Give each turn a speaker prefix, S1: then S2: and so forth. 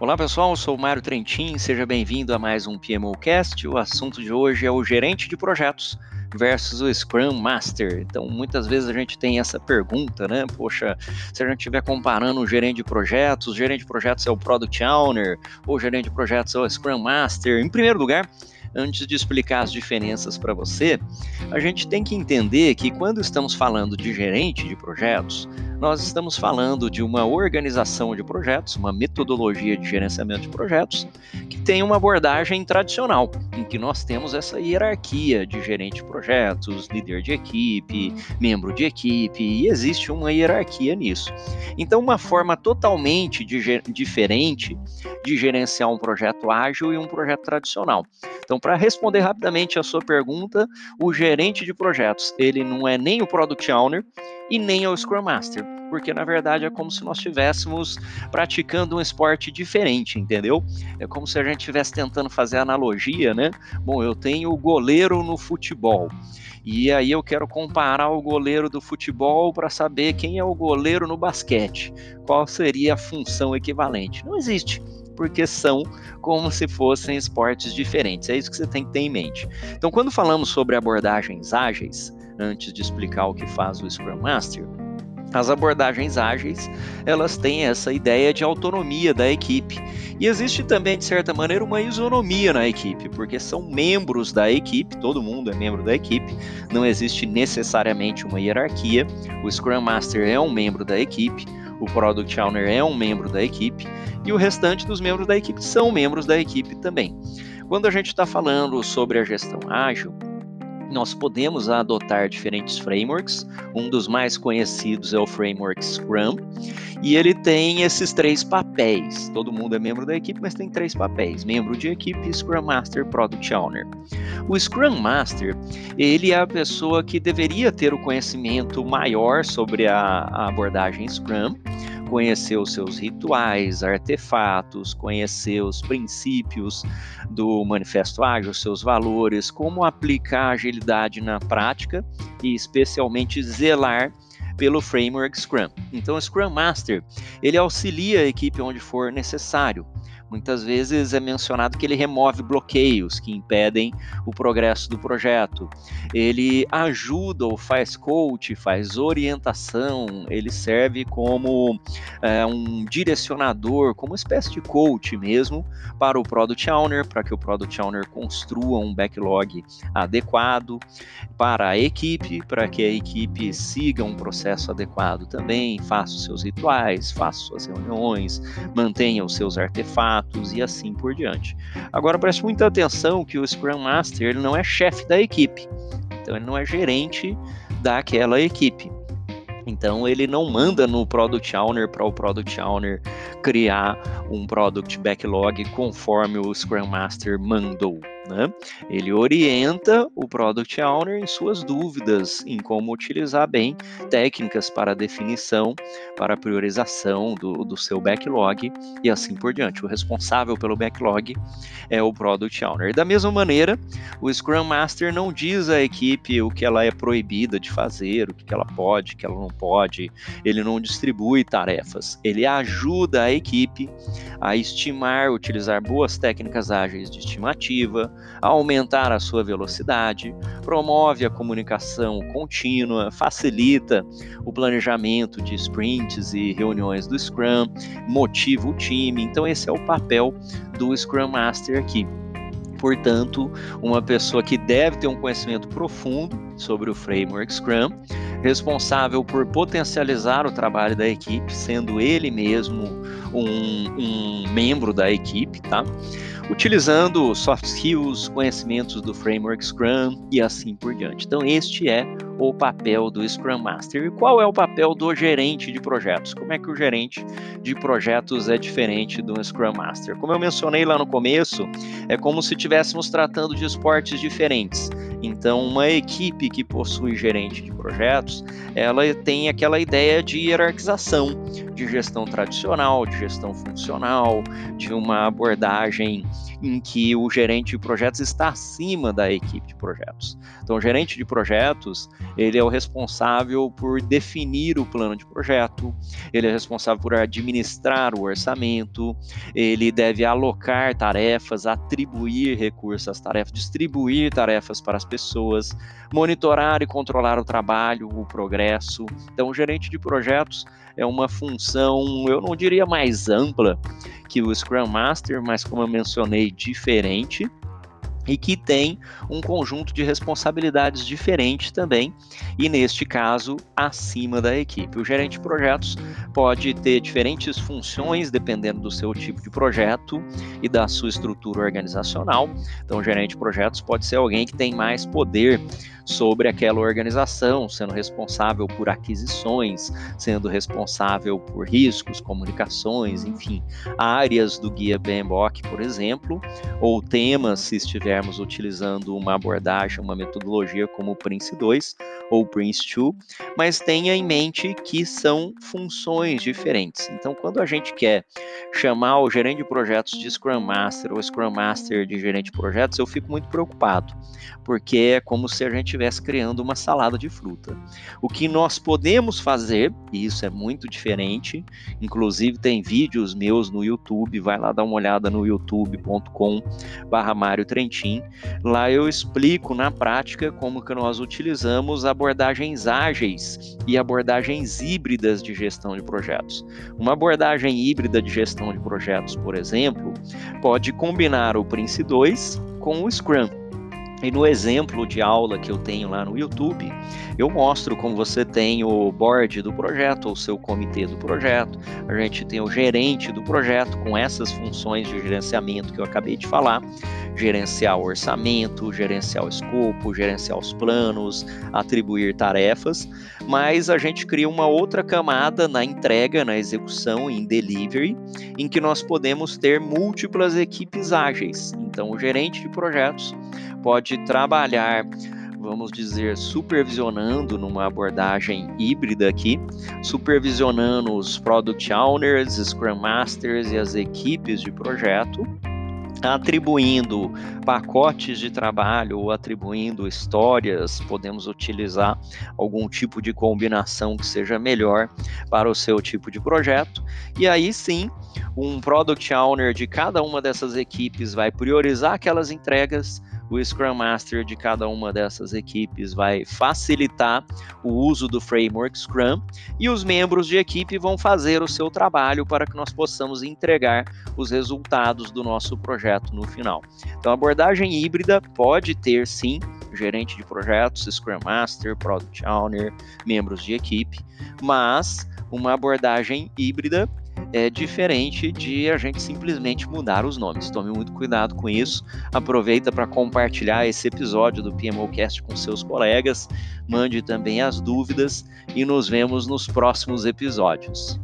S1: Olá pessoal, eu sou o Mário Trentin, seja bem-vindo a mais um PMOcast. O assunto de hoje é o gerente de projetos versus o Scrum Master. Então, muitas vezes a gente tem essa pergunta, né? Poxa, se a gente estiver comparando o gerente de projetos, o gerente de projetos é o Product Owner, ou o gerente de projetos é o Scrum Master. Em primeiro lugar, antes de explicar as diferenças para você, a gente tem que entender que quando estamos falando de gerente de projetos, nós estamos falando de uma organização de projetos, uma metodologia de gerenciamento de projetos, que tem uma abordagem tradicional, em que nós temos essa hierarquia de gerente de projetos, líder de equipe, membro de equipe, e existe uma hierarquia nisso. Então, uma forma totalmente diferente de gerenciar um projeto ágil e um projeto tradicional. Então, para responder rapidamente a sua pergunta, o gerente de projetos, ele não é nem o Product Owner e nem o Scrum Master porque na verdade é como se nós estivéssemos praticando um esporte diferente, entendeu? É como se a gente estivesse tentando fazer analogia, né? Bom, eu tenho o goleiro no futebol. E aí eu quero comparar o goleiro do futebol para saber quem é o goleiro no basquete. Qual seria a função equivalente? Não existe porque são como se fossem esportes diferentes. É isso que você tem que ter em mente. Então, quando falamos sobre abordagens ágeis, antes de explicar o que faz o Scrum Master, as abordagens ágeis, elas têm essa ideia de autonomia da equipe. E existe também, de certa maneira, uma isonomia na equipe, porque são membros da equipe, todo mundo é membro da equipe, não existe necessariamente uma hierarquia. O Scrum Master é um membro da equipe, o Product Owner é um membro da equipe, e o restante dos membros da equipe são membros da equipe também. Quando a gente está falando sobre a gestão ágil, nós podemos adotar diferentes frameworks. Um dos mais conhecidos é o framework Scrum, e ele tem esses três papéis. Todo mundo é membro da equipe, mas tem três papéis: membro de equipe, Scrum Master, Product Owner. O Scrum Master, ele é a pessoa que deveria ter o conhecimento maior sobre a, a abordagem Scrum conhecer os seus rituais, artefatos, conhecer os princípios do Manifesto Ágil, seus valores, como aplicar a agilidade na prática e especialmente zelar pelo framework Scrum. Então, o Scrum Master, ele auxilia a equipe onde for necessário. Muitas vezes é mencionado que ele remove bloqueios que impedem o progresso do projeto. Ele ajuda ou faz coach, faz orientação, ele serve como é, um direcionador, como uma espécie de coach mesmo para o Product Owner, para que o Product Owner construa um backlog adequado, para a equipe, para que a equipe siga um processo adequado também, faça os seus rituais, faça suas reuniões, mantenha os seus artefatos e assim por diante. Agora preste muita atenção que o Scrum Master ele não é chefe da equipe, então ele não é gerente daquela equipe. Então ele não manda no Product Owner para o Product Owner criar um Product Backlog conforme o Scrum Master mandou. Né? Ele orienta o Product Owner em suas dúvidas em como utilizar bem técnicas para definição, para priorização do, do seu backlog e assim por diante. O responsável pelo backlog é o Product Owner. Da mesma maneira, o Scrum Master não diz à equipe o que ela é proibida de fazer, o que ela pode, o que ela não pode, ele não distribui tarefas, ele ajuda a equipe a estimar, utilizar boas técnicas ágeis de estimativa, aumentar a sua velocidade, promove a comunicação contínua, facilita o planejamento de sprints e reuniões do Scrum, motiva o time. Então, esse é o papel do Scrum Master aqui. Portanto, uma pessoa que deve ter um conhecimento profundo sobre o framework Scrum, responsável por potencializar o trabalho da equipe, sendo ele mesmo um, um membro da equipe, tá? Utilizando soft skills, conhecimentos do framework Scrum e assim por diante. Então, este é o papel do Scrum Master. E qual é o papel do gerente de projetos? Como é que o gerente de projetos é diferente do Scrum Master? Como eu mencionei lá no começo, é como se estivéssemos tratando de esportes diferentes. Então, uma equipe que possui gerente de projetos, ela tem aquela ideia de hierarquização, de gestão tradicional, de gestão funcional, de uma abordagem em que o gerente de projetos está acima da equipe de projetos. Então, o gerente de projetos, ele é o responsável por definir o plano de projeto, ele é responsável por administrar o orçamento, ele deve alocar tarefas, atribuir recursos às tarefas, distribuir tarefas para as pessoas, monitorar e controlar o trabalho, o progresso. Então, o gerente de projetos é uma função, eu não diria mais ampla que o Scrum Master, mas como eu mencionei, diferente e que tem um conjunto de responsabilidades diferentes também, e neste caso, acima da equipe. O gerente de projetos pode ter diferentes funções dependendo do seu tipo de projeto e da sua estrutura organizacional. Então, o gerente de projetos pode ser alguém que tem mais poder sobre aquela organização, sendo responsável por aquisições, sendo responsável por riscos, comunicações, enfim, áreas do guia PMBOK, por exemplo, ou temas se estivermos utilizando uma abordagem, uma metodologia como o Prince 2 ou Prince 2, mas tenha em mente que são funções diferentes. Então, quando a gente quer chamar o gerente de projetos de Scrum Master ou Scrum Master de gerente de projetos, eu fico muito preocupado, porque é como se a gente estivesse criando uma salada de fruta. O que nós podemos fazer, e isso é muito diferente, inclusive tem vídeos meus no YouTube, vai lá dar uma olhada no youtube.com barra Mário Lá eu explico na prática como que nós utilizamos abordagens ágeis e abordagens híbridas de gestão de projetos. Uma abordagem híbrida de gestão de projetos, por exemplo, pode combinar o Prince 2 com o Scrum. E no exemplo de aula que eu tenho lá no YouTube, eu mostro como você tem o board do projeto, ou seu comitê do projeto, a gente tem o gerente do projeto com essas funções de gerenciamento que eu acabei de falar, gerenciar o orçamento, gerenciar o escopo, gerenciar os planos, atribuir tarefas, mas a gente cria uma outra camada na entrega, na execução, em delivery, em que nós podemos ter múltiplas equipes ágeis. Então, o gerente de projetos pode trabalhar vamos dizer, supervisionando numa abordagem híbrida aqui, supervisionando os product owners, scrum masters e as equipes de projeto, atribuindo pacotes de trabalho ou atribuindo histórias, podemos utilizar algum tipo de combinação que seja melhor para o seu tipo de projeto. E aí sim, um product owner de cada uma dessas equipes vai priorizar aquelas entregas. O Scrum Master de cada uma dessas equipes vai facilitar o uso do framework Scrum. E os membros de equipe vão fazer o seu trabalho para que nós possamos entregar os resultados do nosso projeto no final. Então, a abordagem híbrida pode ter sim gerente de projetos, Scrum Master, Product Owner, membros de equipe, mas uma abordagem híbrida é diferente de a gente simplesmente mudar os nomes. Tome muito cuidado com isso. Aproveita para compartilhar esse episódio do PMOcast com seus colegas. Mande também as dúvidas e nos vemos nos próximos episódios.